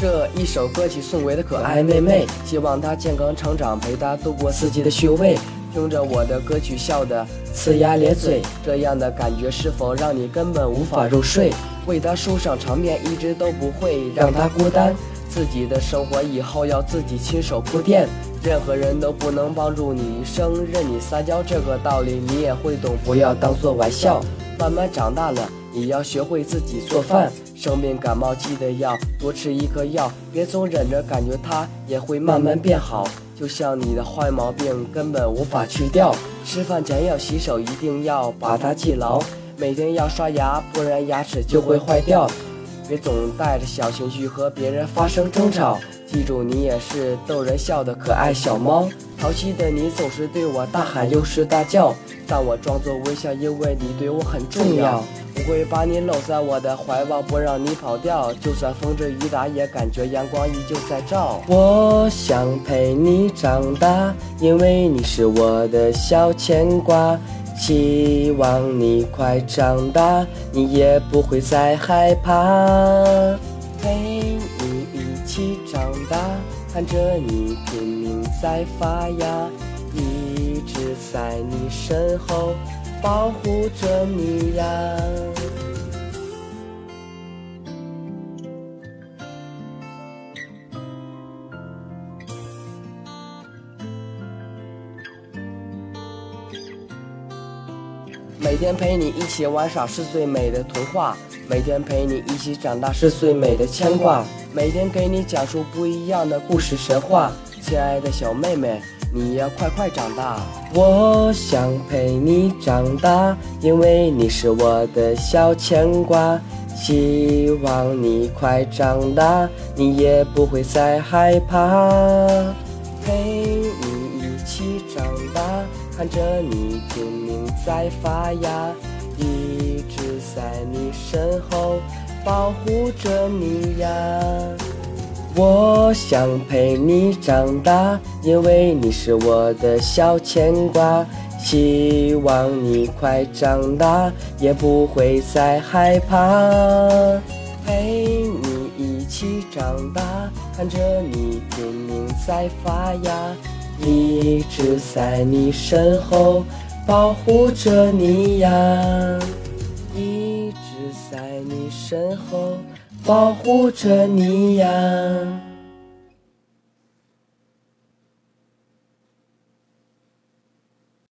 这一首歌曲送给的可爱妹妹，希望她健康成长，陪她度过四季的虚伪。听着我的歌曲，笑得呲牙咧嘴，这样的感觉是否让你根本无法入睡？为她梳上长辫，一直都不会让她孤单。自己的生活以后要自己亲手铺垫，任何人都不能帮助你一生，任你撒娇，这个道理你也会懂，不要当做玩笑。慢慢长大了，你要学会自己做饭。生病感冒记得要多吃一颗药，别总忍着，感觉它也会慢慢变好。就像你的坏毛病根本无法去掉，吃饭前要洗手，一定要把它记牢。每天要刷牙，不然牙齿就会坏掉。别总带着小情绪和别人发生争吵，记住你也是逗人笑的可爱小猫。淘气的你总是对我大喊又是大叫，但我装作微笑，因为你对我很重要。会把你搂在我的怀抱，不让你跑掉。就算风吹雨打，也感觉阳光依旧在照。我想陪你长大，因为你是我的小牵挂。希望你快长大，你也不会再害怕。陪你一起长大，看着你拼命在发芽，一直在你身后。保护着你呀。每天陪你一起玩耍是最美的童话，每天陪你一起长大是最美的牵挂，每天给你讲述不一样的故事神话，亲爱的小妹妹。你要快快长大，我想陪你长大，因为你是我的小牵挂。希望你快长大，你也不会再害怕。陪你一起长大，看着你拼命在发芽，一直在你身后保护着你呀。我想陪你长大，因为你是我的小牵挂。希望你快长大，也不会再害怕。陪你一起长大，看着你拼命在发芽，一直在你身后保护着你呀，一直在你身后。保护着你呀。